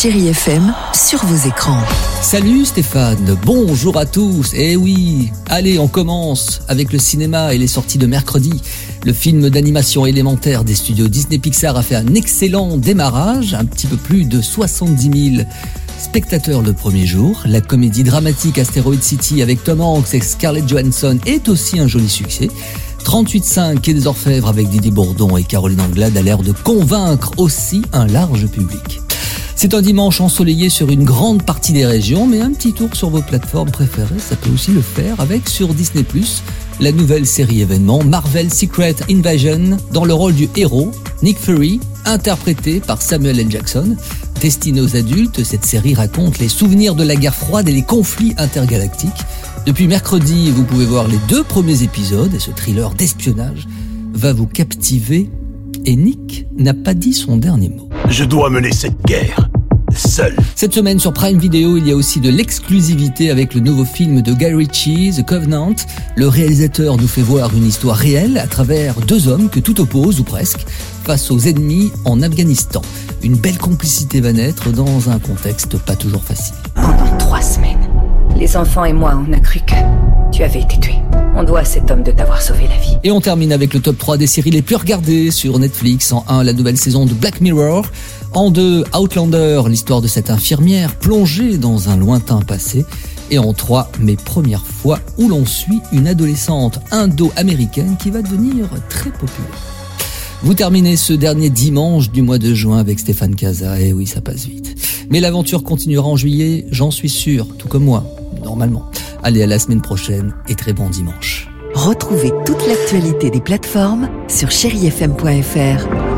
Chérie FM sur vos écrans. Salut Stéphane, bonjour à tous. Eh oui, allez, on commence avec le cinéma et les sorties de mercredi. Le film d'animation élémentaire des studios Disney Pixar a fait un excellent démarrage, un petit peu plus de 70 000 spectateurs le premier jour. La comédie dramatique Asteroid City avec Tom Hanks et Scarlett Johansson est aussi un joli succès. 38.5 Quai des Orfèvres avec Didier Bourdon et Caroline Anglade a l'air de convaincre aussi un large public. C'est un dimanche ensoleillé sur une grande partie des régions, mais un petit tour sur vos plateformes préférées, ça peut aussi le faire avec sur Disney+, la nouvelle série événement Marvel Secret Invasion dans le rôle du héros, Nick Fury, interprété par Samuel L. Jackson. Destinée aux adultes, cette série raconte les souvenirs de la guerre froide et les conflits intergalactiques. Depuis mercredi, vous pouvez voir les deux premiers épisodes et ce thriller d'espionnage va vous captiver. Et Nick n'a pas dit son dernier mot. Je dois mener cette guerre. Seul. Cette semaine sur Prime Video, il y a aussi de l'exclusivité avec le nouveau film de Guy Ritchie, The Covenant. Le réalisateur nous fait voir une histoire réelle à travers deux hommes que tout oppose, ou presque, face aux ennemis en Afghanistan. Une belle complicité va naître dans un contexte pas toujours facile. Pendant trois semaines, les enfants et moi, on a cru que tu avais été tué. On doit à cet homme de t'avoir sauvé la vie. Et on termine avec le top 3 des séries les plus regardées sur Netflix. En 1, la nouvelle saison de Black Mirror. En 2, Outlander, l'histoire de cette infirmière plongée dans un lointain passé. Et en 3, mes premières fois où l'on suit une adolescente indo-américaine qui va devenir très populaire. Vous terminez ce dernier dimanche du mois de juin avec Stéphane Casa. Et oui, ça passe vite. Mais l'aventure continuera en juillet, j'en suis sûr, tout comme moi, normalement. Allez, à la semaine prochaine et très bon dimanche. Retrouvez toute l'actualité des plateformes sur chérifm.fr.